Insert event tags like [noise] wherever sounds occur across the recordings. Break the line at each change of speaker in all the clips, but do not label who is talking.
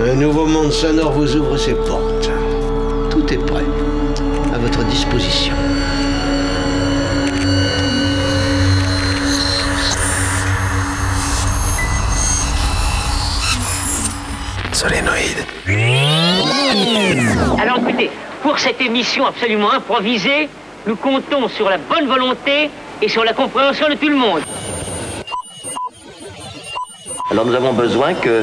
Un nouveau monde sonore vous ouvre ses portes. Tout est prêt, à votre disposition. Solénoïde.
Alors écoutez, pour cette émission absolument improvisée, nous comptons sur la bonne volonté et sur la compréhension de tout le monde.
Alors nous avons besoin que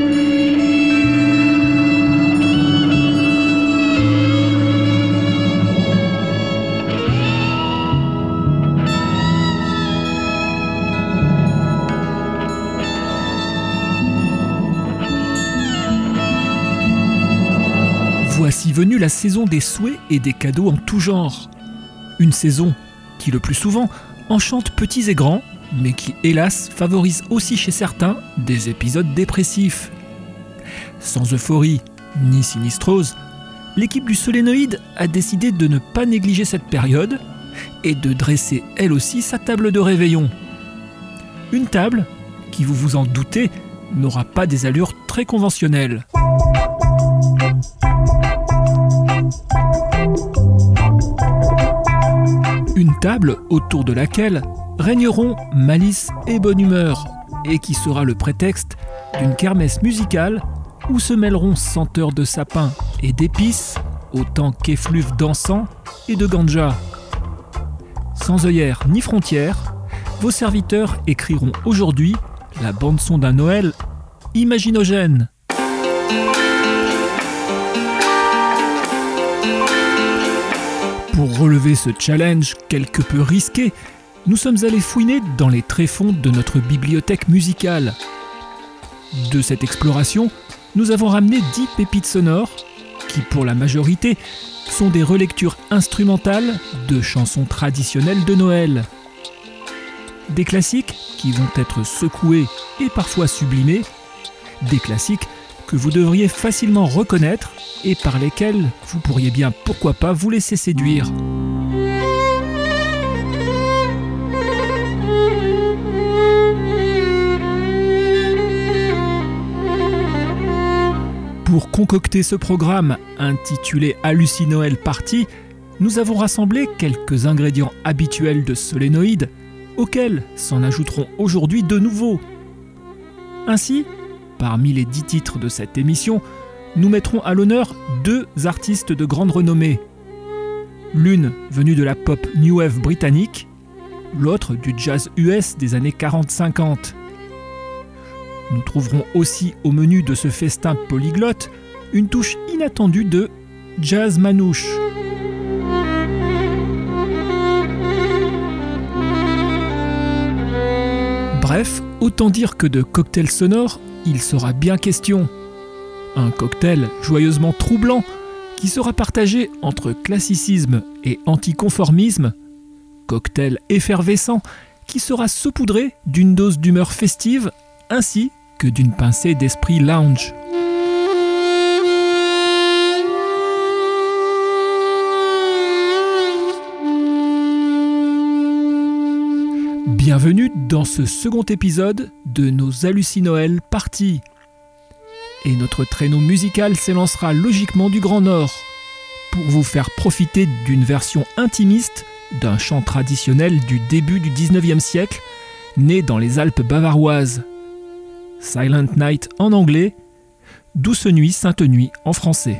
La saison des souhaits et des cadeaux en tout genre. Une saison qui, le plus souvent, enchante petits et grands, mais qui, hélas, favorise aussi chez certains des épisodes dépressifs. Sans euphorie ni sinistrose, l'équipe du Solénoïde a décidé de ne pas négliger cette période et de dresser elle aussi sa table de réveillon. Une table qui, vous vous en doutez, n'aura pas des allures très conventionnelles. Autour de laquelle régneront malice et bonne humeur, et qui sera le prétexte d'une kermesse musicale où se mêleront senteurs de sapin et d'épices, autant qu'effluves d'encens et de ganja. Sans œillères ni frontières, vos serviteurs écriront aujourd'hui la bande-son d'un Noël imaginogène. Pour relever ce challenge quelque peu risqué, nous sommes allés fouiner dans les tréfonds de notre bibliothèque musicale. De cette exploration, nous avons ramené 10 pépites sonores qui, pour la majorité, sont des relectures instrumentales de chansons traditionnelles de Noël. Des classiques qui vont être secoués et parfois sublimés, des classiques que vous devriez facilement reconnaître et par lesquels vous pourriez bien, pourquoi pas, vous laisser séduire. Pour concocter ce programme intitulé Hallucinoël Party, nous avons rassemblé quelques ingrédients habituels de solénoïdes, auxquels s'en ajouteront aujourd'hui de nouveaux. Ainsi, parmi les dix titres de cette émission, nous mettrons à l'honneur deux artistes de grande renommée. L'une venue de la pop new wave britannique, l'autre du jazz US des années 40-50. Nous trouverons aussi au menu de ce festin polyglotte une touche inattendue de jazz manouche. Bref, autant dire que de cocktail sonore, il sera bien question. Un cocktail joyeusement troublant qui sera partagé entre classicisme et anticonformisme. Cocktail effervescent qui sera saupoudré d'une dose d'humeur festive ainsi que d'une pincée d'esprit lounge. Bienvenue dans ce second épisode de nos Hallucinoël Party. Et notre traîneau musical s'élancera logiquement du Grand Nord pour vous faire profiter d'une version intimiste d'un chant traditionnel du début du 19e siècle, né dans les Alpes bavaroises. Silent Night en anglais, Douce Nuit, Sainte Nuit en français.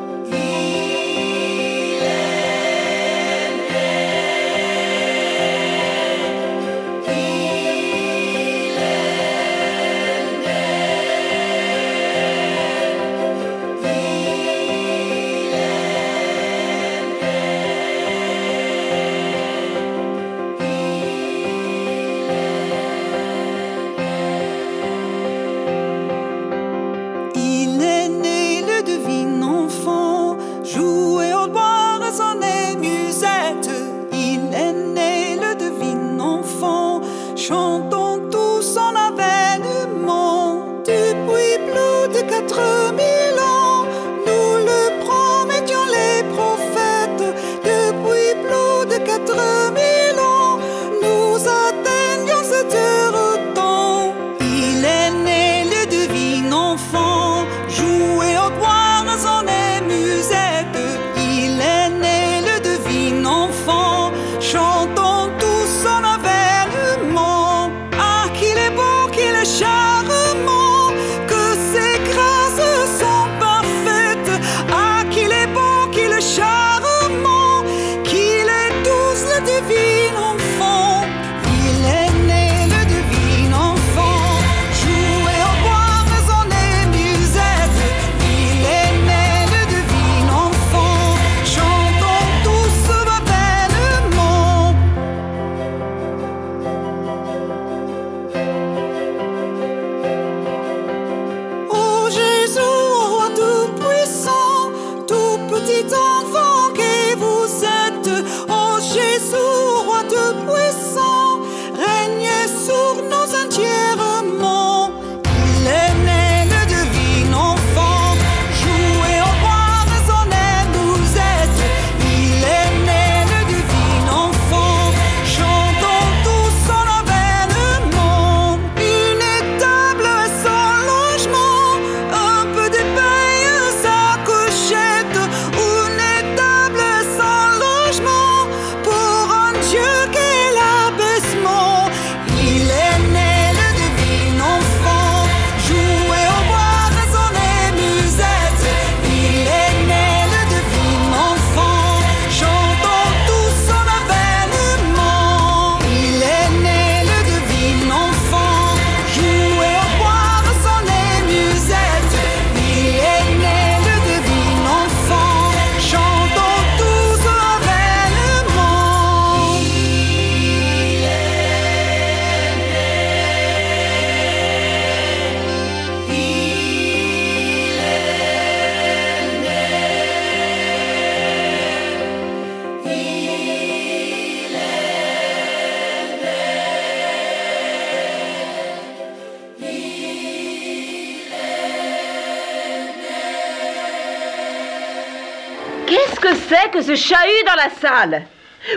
ce
chahut dans la salle.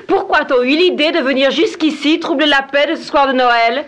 Pourquoi t'as eu l'idée de venir jusqu'ici troubler la paix de ce soir de Noël?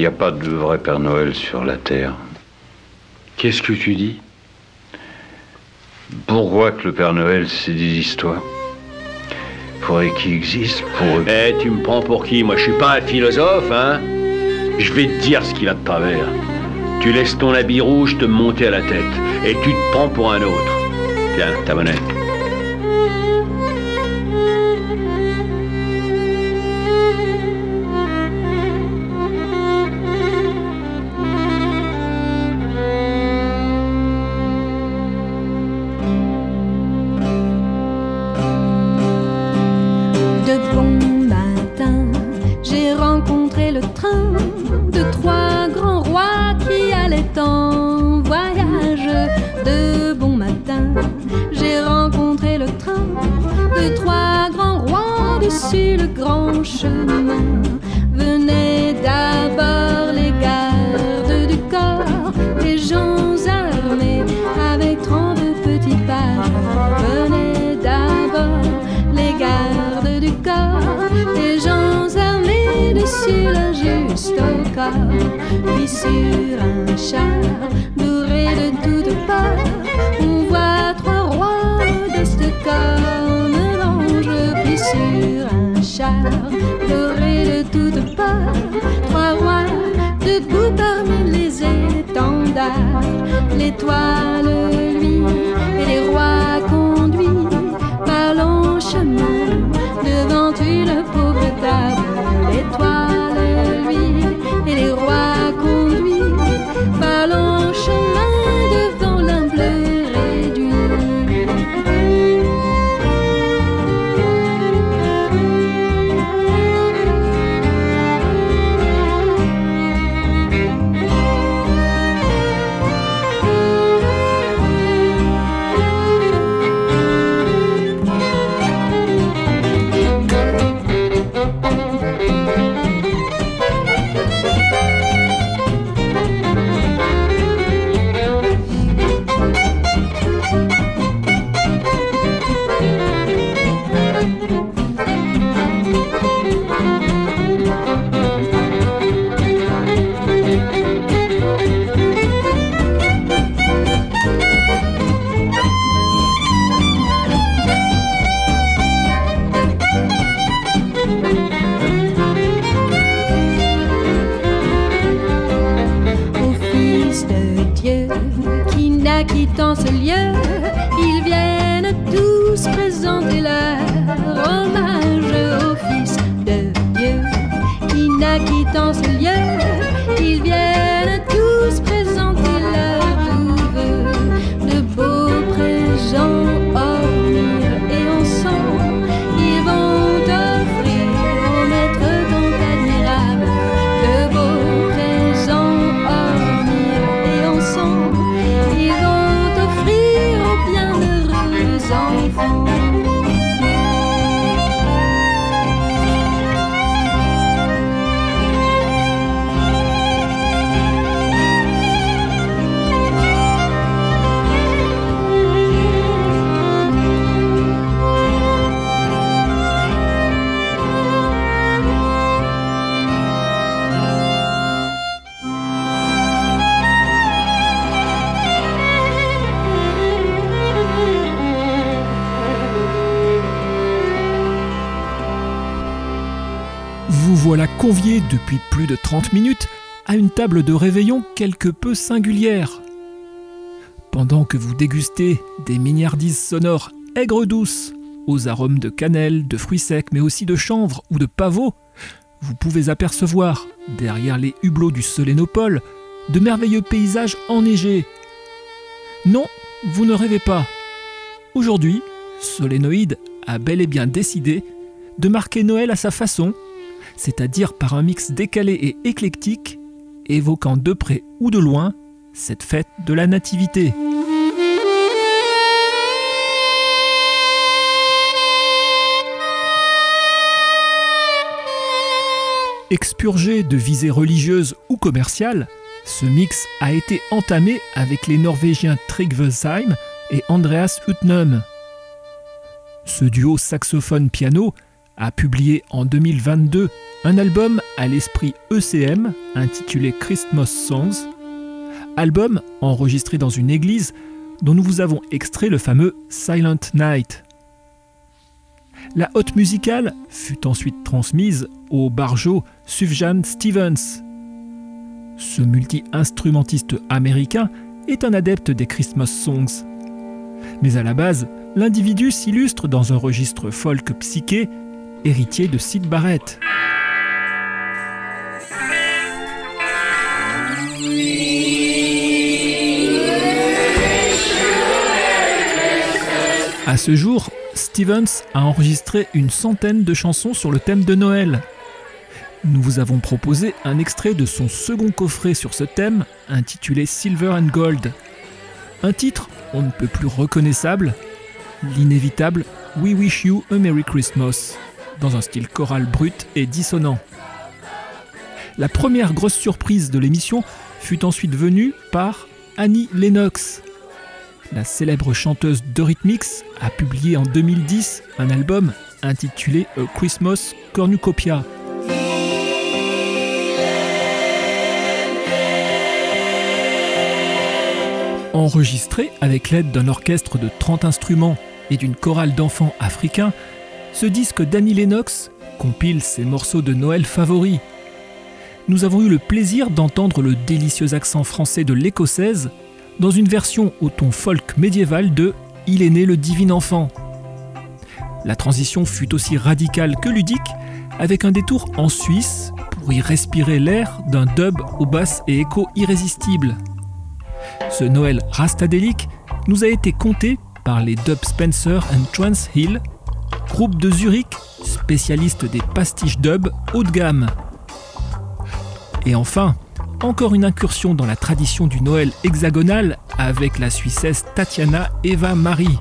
Qu'il n'y a pas de vrai Père Noël sur la Terre.
Qu'est-ce que tu dis?
Pourquoi que le Père Noël, c'est des histoires? Faudrait qu'il existe pour eux.
Eh, tu me prends pour qui? Moi, je suis pas un philosophe, hein? Je vais te dire ce qu'il a de travers. Tu laisses ton habit rouge te monter à la tête et tu te prends pour un autre. Tiens, ta monnaie.
Puis sur un char doré de toutes parts, on voit trois rois de corne l'ange. Puis sur un char doré de toutes parts, trois rois debout parmi les étendards. L'étoile,
conviés depuis plus de 30 minutes à une table de réveillon quelque peu singulière. Pendant que vous dégustez des mignardises sonores aigres douces, aux arômes de cannelle, de fruits secs, mais aussi de chanvre ou de pavot, vous pouvez apercevoir, derrière les hublots du Solénopole, de merveilleux paysages enneigés. Non, vous ne rêvez pas. Aujourd'hui, Solénoïde a bel et bien décidé de marquer Noël à sa façon, c'est-à-dire par un mix décalé et éclectique, évoquant de près ou de loin cette fête de la Nativité. Expurgé de visées religieuses ou commerciales, ce mix a été entamé avec les Norvégiens Trygve Seim et Andreas Utnum. Ce duo saxophone-piano a publié en 2022 un album à l'esprit ECM intitulé Christmas Songs, album enregistré dans une église dont nous vous avons extrait le fameux Silent Night. La haute musicale fut ensuite transmise au barjo Sufjan Stevens. Ce multi-instrumentiste américain est un adepte des Christmas songs. Mais à la base, l'individu s'illustre dans un registre folk psyché, héritier de Sid Barrett. À ce jour, Stevens a enregistré une centaine de chansons sur le thème de Noël. Nous vous avons proposé un extrait de son second coffret sur ce thème, intitulé Silver and Gold. Un titre on ne peut plus reconnaissable, l'inévitable We Wish You a Merry Christmas, dans un style choral brut et dissonant. La première grosse surprise de l'émission fut ensuite venue par Annie Lennox. La célèbre chanteuse d'Eurythmics a publié en 2010 un album intitulé A Christmas Cornucopia. Enregistré avec l'aide d'un orchestre de 30 instruments et d'une chorale d'enfants africains, ce disque d'Annie Lennox compile ses morceaux de Noël favoris. Nous avons eu le plaisir d'entendre le délicieux accent français de l'écossaise dans une version au ton folk médiéval de Il est né le divin enfant. La transition fut aussi radicale que ludique, avec un détour en Suisse pour y respirer l'air d'un dub aux basses et échos irrésistibles. Ce Noël rastadélique nous a été conté par les Dub Spencer and Trans Hill, groupe de Zurich spécialiste des pastiches dub haut de gamme. Et enfin, encore une incursion dans la tradition du Noël hexagonal avec la Suissesse Tatiana Eva Marie.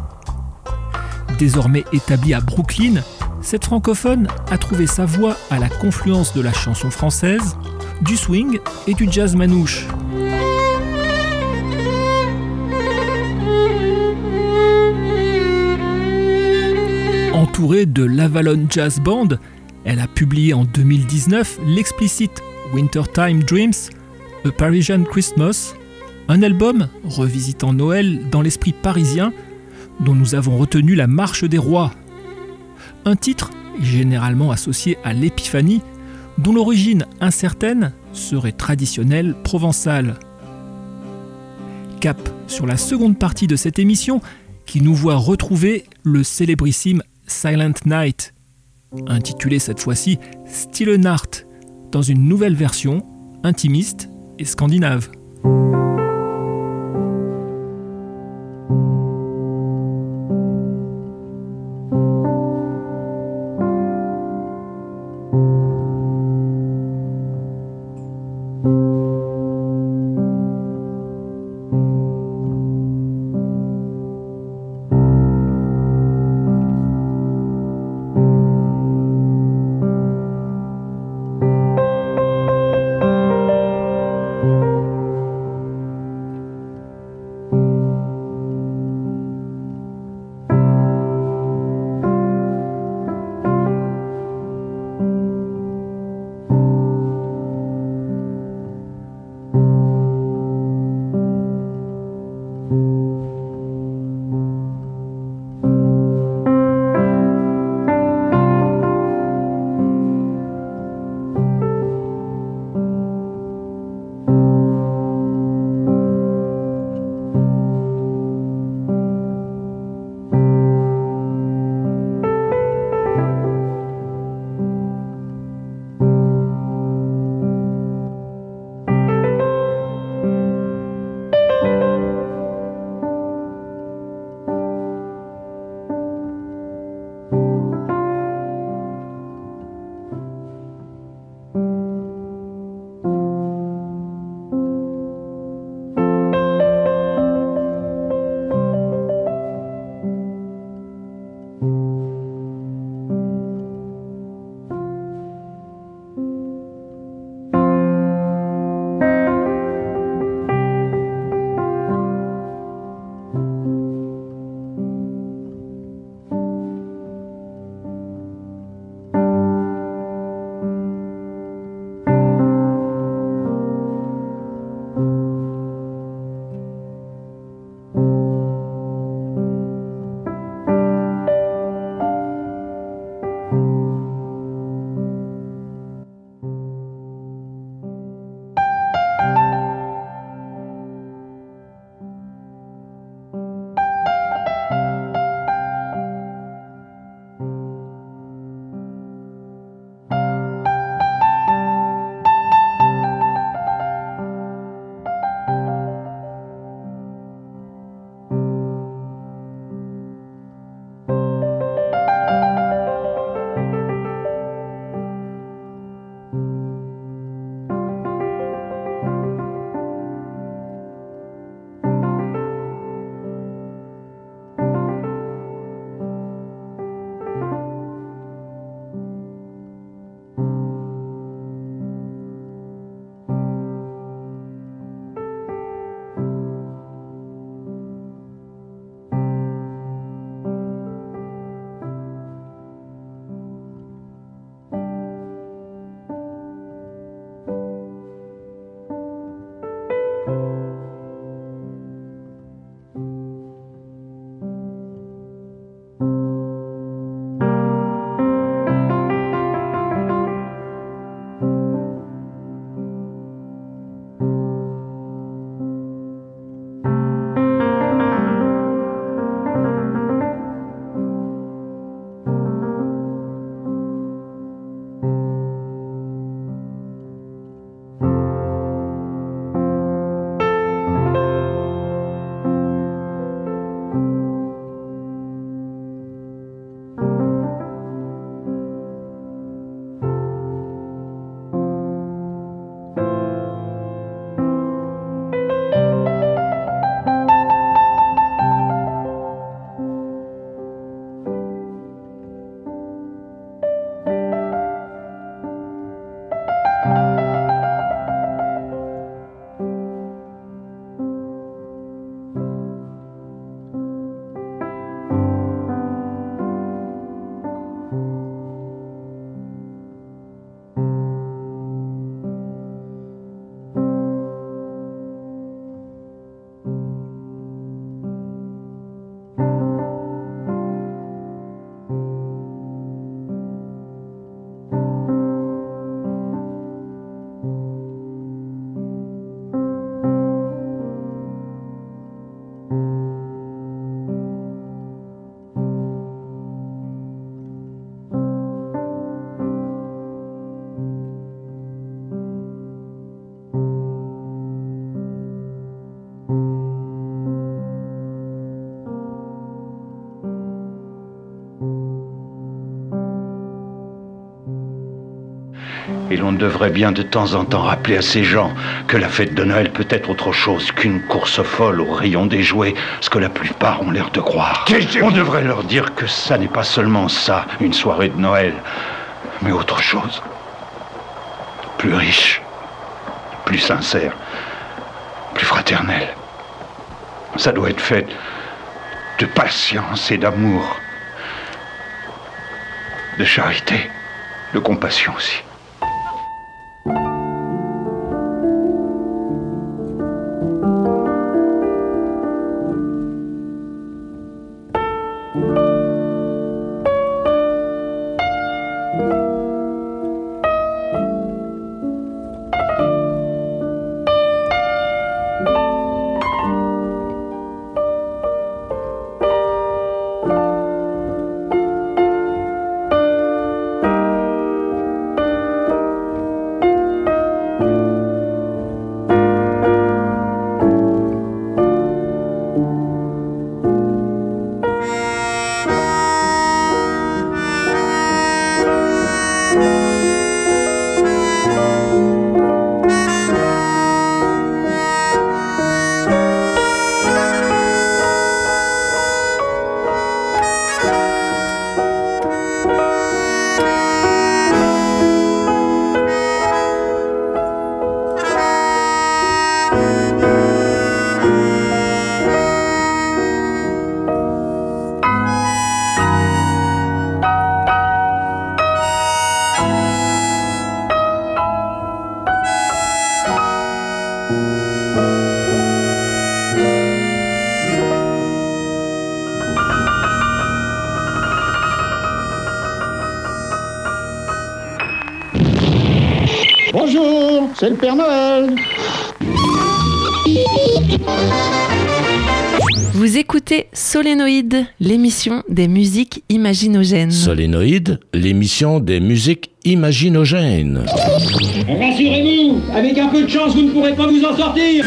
Désormais établie à Brooklyn, cette francophone a trouvé sa voix à la confluence de la chanson française, du swing et du jazz manouche. Entourée de l'Avalon Jazz Band, elle a publié en 2019 l'explicite Wintertime Dreams, A Parisian Christmas, un album revisitant Noël dans l'esprit parisien dont nous avons retenu la marche des rois. Un titre généralement associé à l'épiphanie dont l'origine incertaine serait traditionnelle provençale. Cap sur la seconde partie de cette émission qui nous voit retrouver le célébrissime Silent Night, intitulé cette fois-ci Still Art, dans une nouvelle version intimiste et scandinave.
devrait bien de temps en temps rappeler à ces gens que la fête de Noël peut être autre chose qu'une course folle au rayon des jouets, ce que la plupart ont l'air de croire. On devrait leur dire que ça n'est pas seulement ça, une soirée de Noël, mais autre chose. Plus riche, plus sincère, plus fraternelle. Ça doit être fait de patience et d'amour, de charité, de compassion aussi.
Solénoïde, l'émission des musiques imaginogènes.
Solénoïde, l'émission des musiques imaginogènes.
Rassurez-vous, avec un peu de chance, vous ne pourrez pas vous en sortir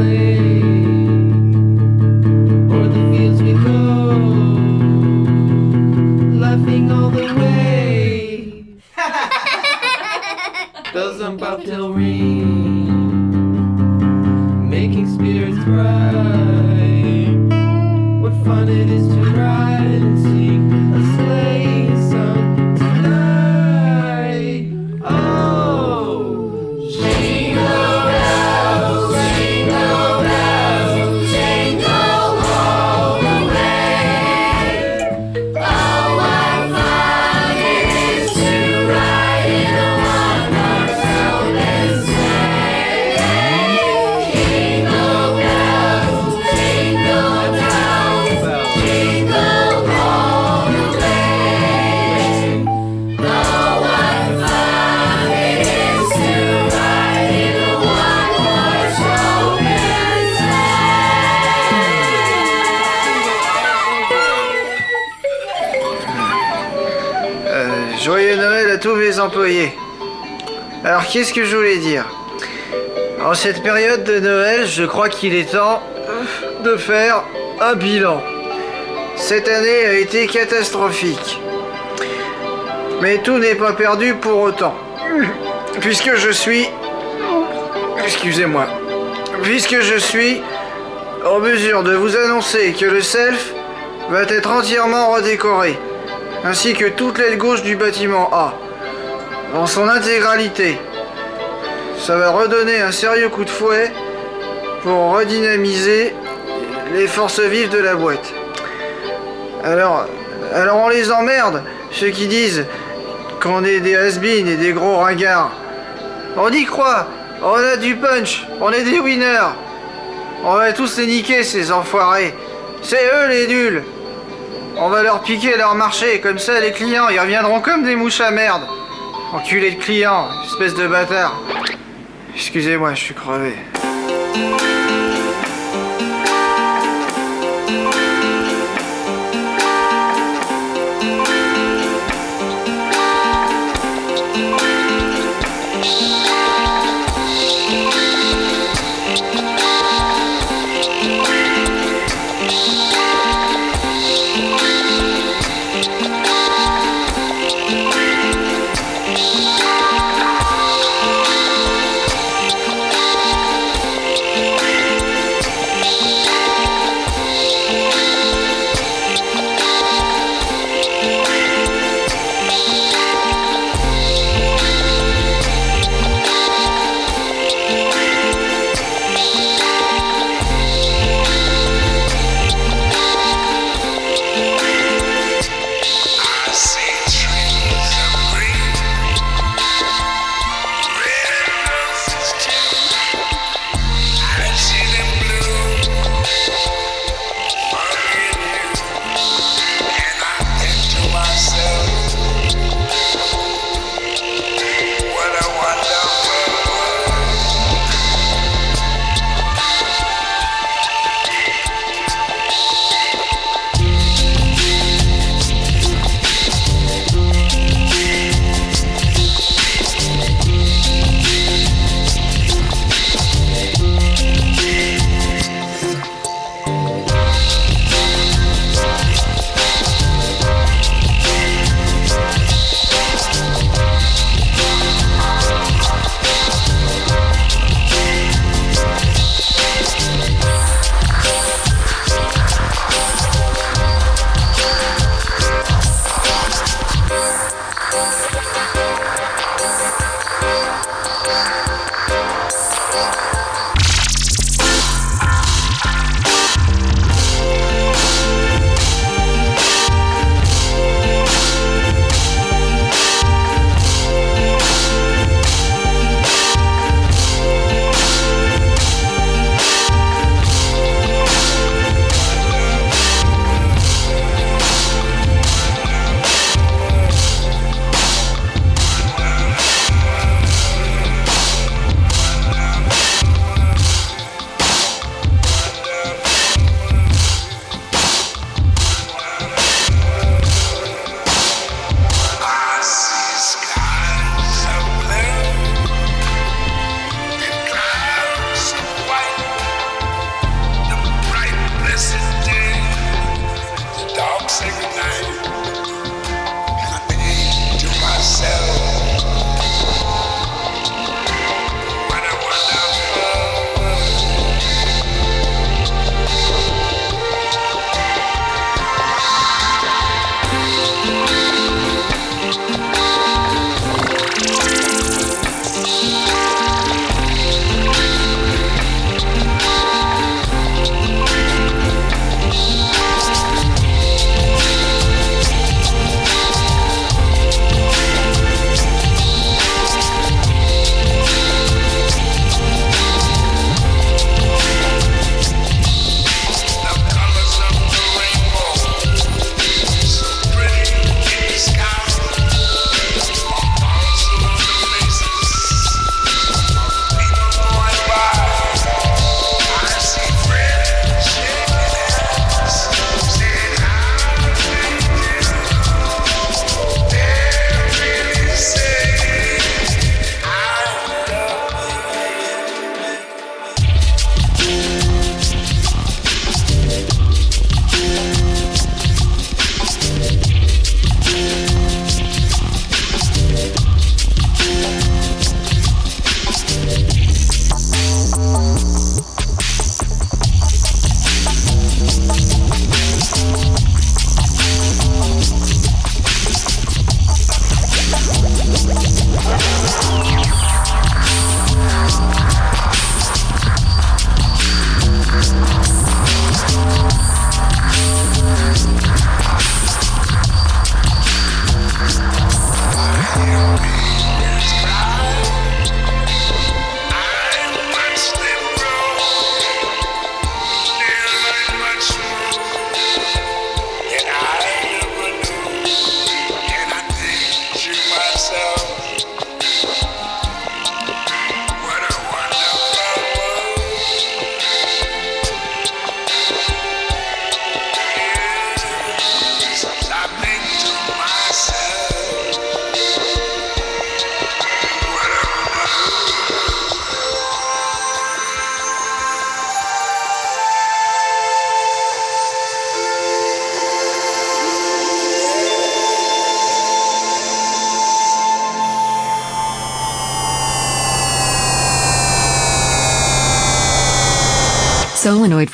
away. Qu'est-ce que je voulais dire? En cette période de Noël, je crois qu'il est temps de faire un bilan. Cette année a été catastrophique. Mais tout n'est pas perdu pour autant. Puisque je suis... Excusez-moi. Puisque je suis en mesure de vous annoncer que le self va être entièrement redécoré ainsi que toute l'aile gauche du bâtiment A, dans son intégralité. Ça va redonner un sérieux coup de fouet pour redynamiser les forces vives de la boîte. Alors, alors on les emmerde, ceux qui disent qu'on est des has et des gros ringards. On y croit, on a du punch, on est des winners. On va tous les niquer, ces enfoirés. C'est eux les nuls. On va leur piquer leur marché, comme ça les clients, ils reviendront comme des mouches à merde. Enculé de clients, espèce de bâtard. Excusez-moi, je suis crevé.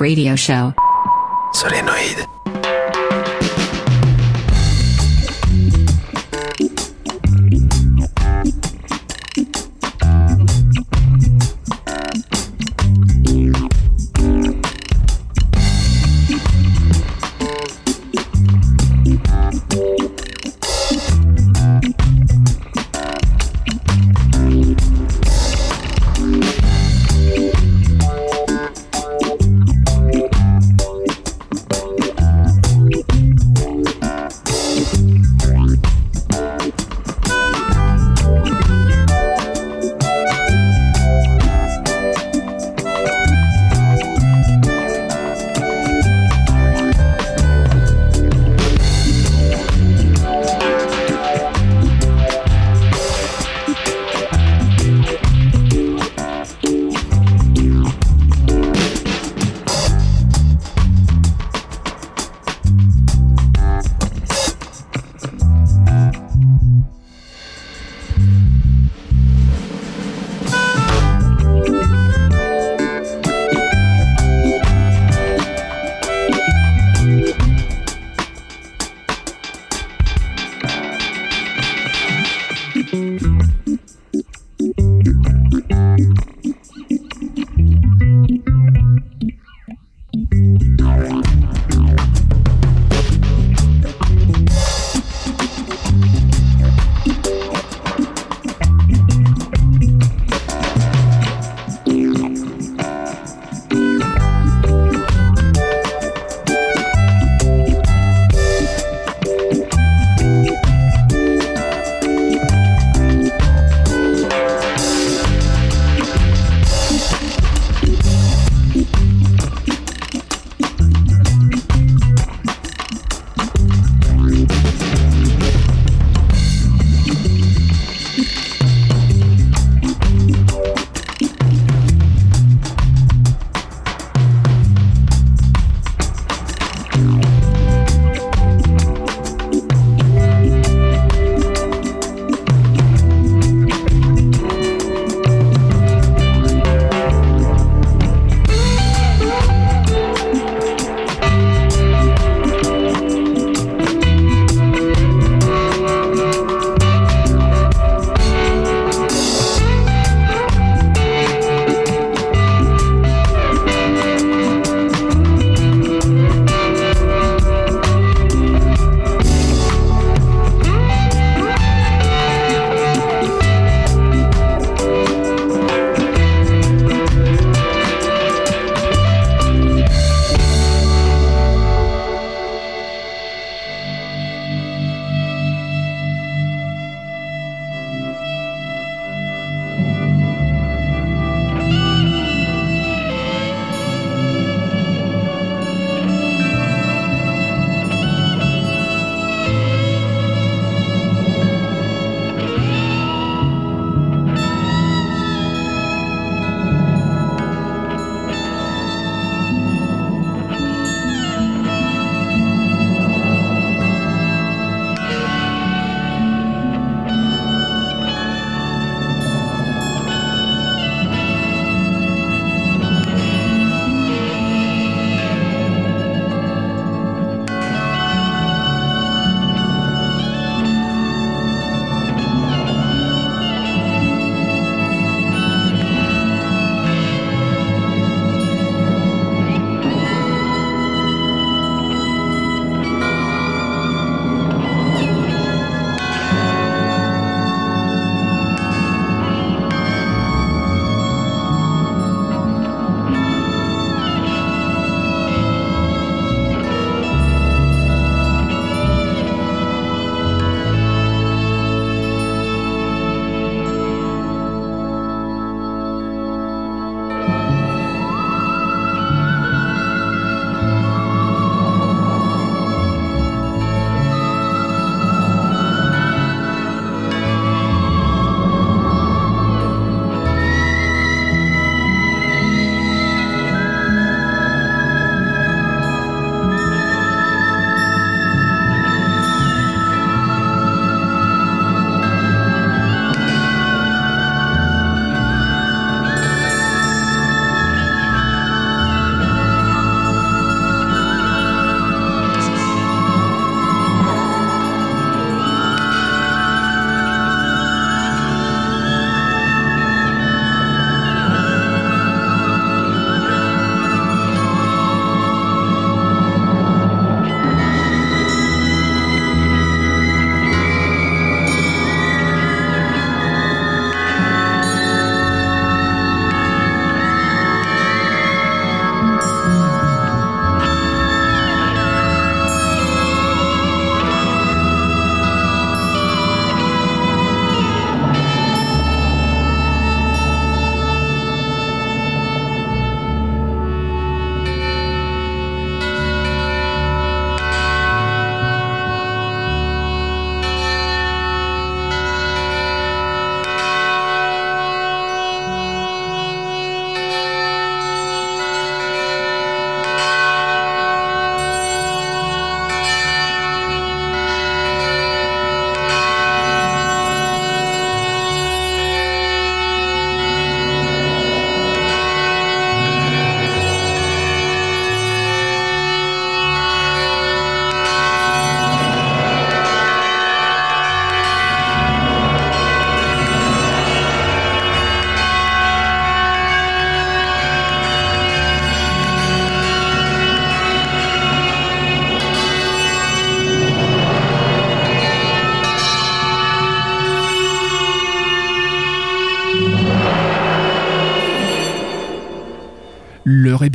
Radio Show.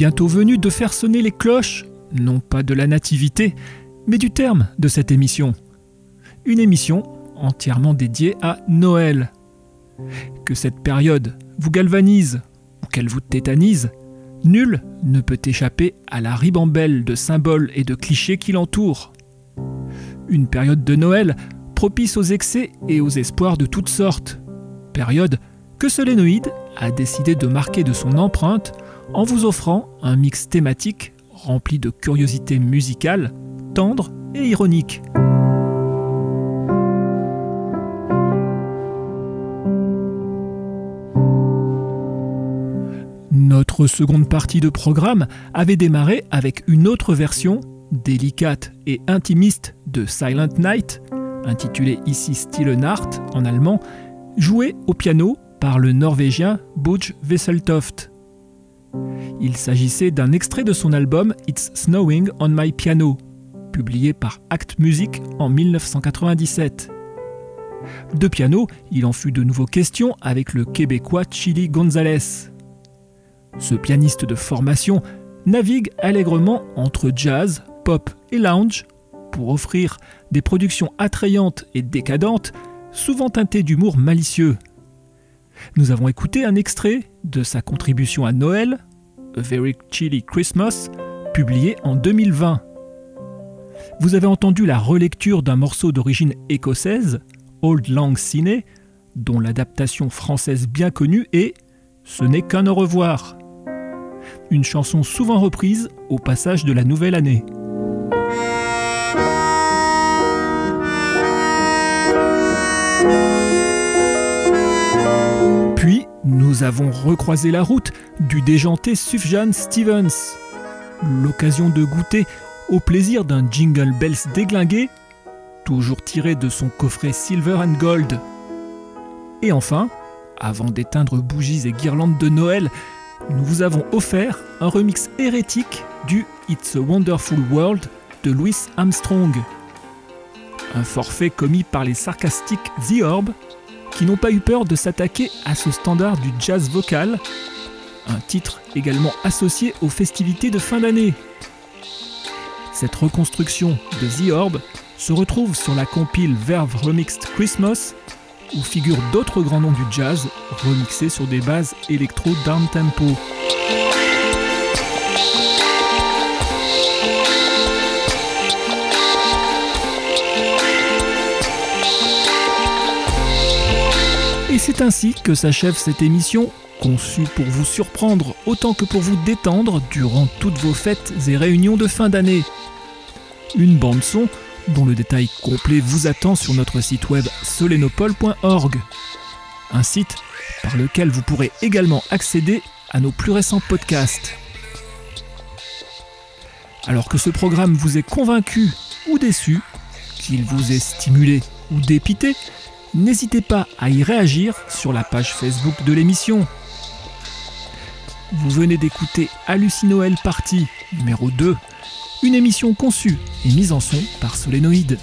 Bientôt venu de faire sonner les cloches, non pas de la nativité, mais du terme de cette émission. Une émission entièrement dédiée à Noël. Que cette période vous galvanise ou qu'elle vous tétanise, nul ne peut échapper à la ribambelle de symboles et de clichés qui l'entourent. Une période de Noël propice aux excès et aux espoirs de toutes sortes. Période que Solénoïde a décidé de marquer de son empreinte en vous offrant un mix thématique rempli de curiosités musicales, tendres et ironiques. Notre seconde partie de programme avait démarré avec une autre version, délicate et intimiste, de Silent Night, intitulée ici Nacht en allemand, jouée au piano par le norvégien Butch Wesseltoft. Il s'agissait d'un extrait de son album It's Snowing on My Piano, publié par Act Music en 1997. De piano, il en fut de nouveau question avec le québécois Chili Gonzalez. Ce pianiste de formation navigue allègrement entre jazz, pop et lounge pour offrir des productions attrayantes et décadentes, souvent teintées d'humour malicieux. Nous avons écouté un extrait de sa contribution à Noël, A Very Chilly Christmas, publié en 2020. Vous avez entendu la relecture d'un morceau d'origine écossaise, Old Lang Syne, dont l'adaptation française bien connue est Ce n'est qu'un au revoir une chanson souvent reprise au passage de la nouvelle année. Nous avons recroisé la route du déjanté Sufjan Stevens. L'occasion de goûter au plaisir d'un Jingle Bells déglingué, toujours tiré de son coffret Silver and Gold. Et enfin, avant d'éteindre bougies et guirlandes de Noël, nous vous avons offert un remix hérétique du It's a Wonderful World de Louis Armstrong. Un forfait commis par les sarcastiques The Orb qui n'ont pas eu peur de s'attaquer à ce standard du jazz vocal, un titre également associé aux festivités de fin d'année. Cette reconstruction de The Orb se retrouve sur la compile Verve Remixed Christmas où figurent d'autres grands noms du jazz remixés sur des bases électro down tempo. C'est ainsi que s'achève cette émission, conçue pour vous surprendre autant que pour vous détendre durant toutes vos fêtes et réunions de fin d'année. Une bande son dont le détail complet vous attend sur notre site web solenopole.org. Un site par lequel vous pourrez également accéder à nos plus récents podcasts. Alors que ce programme vous est convaincu ou déçu, qu'il vous est stimulé ou dépité, n'hésitez pas à y réagir sur la page Facebook de l'émission. Vous venez d'écouter Hallucinoël Party numéro 2 une émission conçue et mise en son par Solénoïde.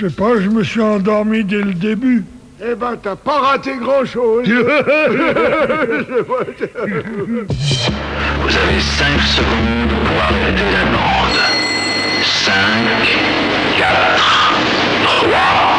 Je sais pas, je me suis endormi dès le début.
Eh ben, t'as pas raté grand-chose. [laughs]
Vous avez 5 secondes pour arrêter la bande. 5, 4, 3,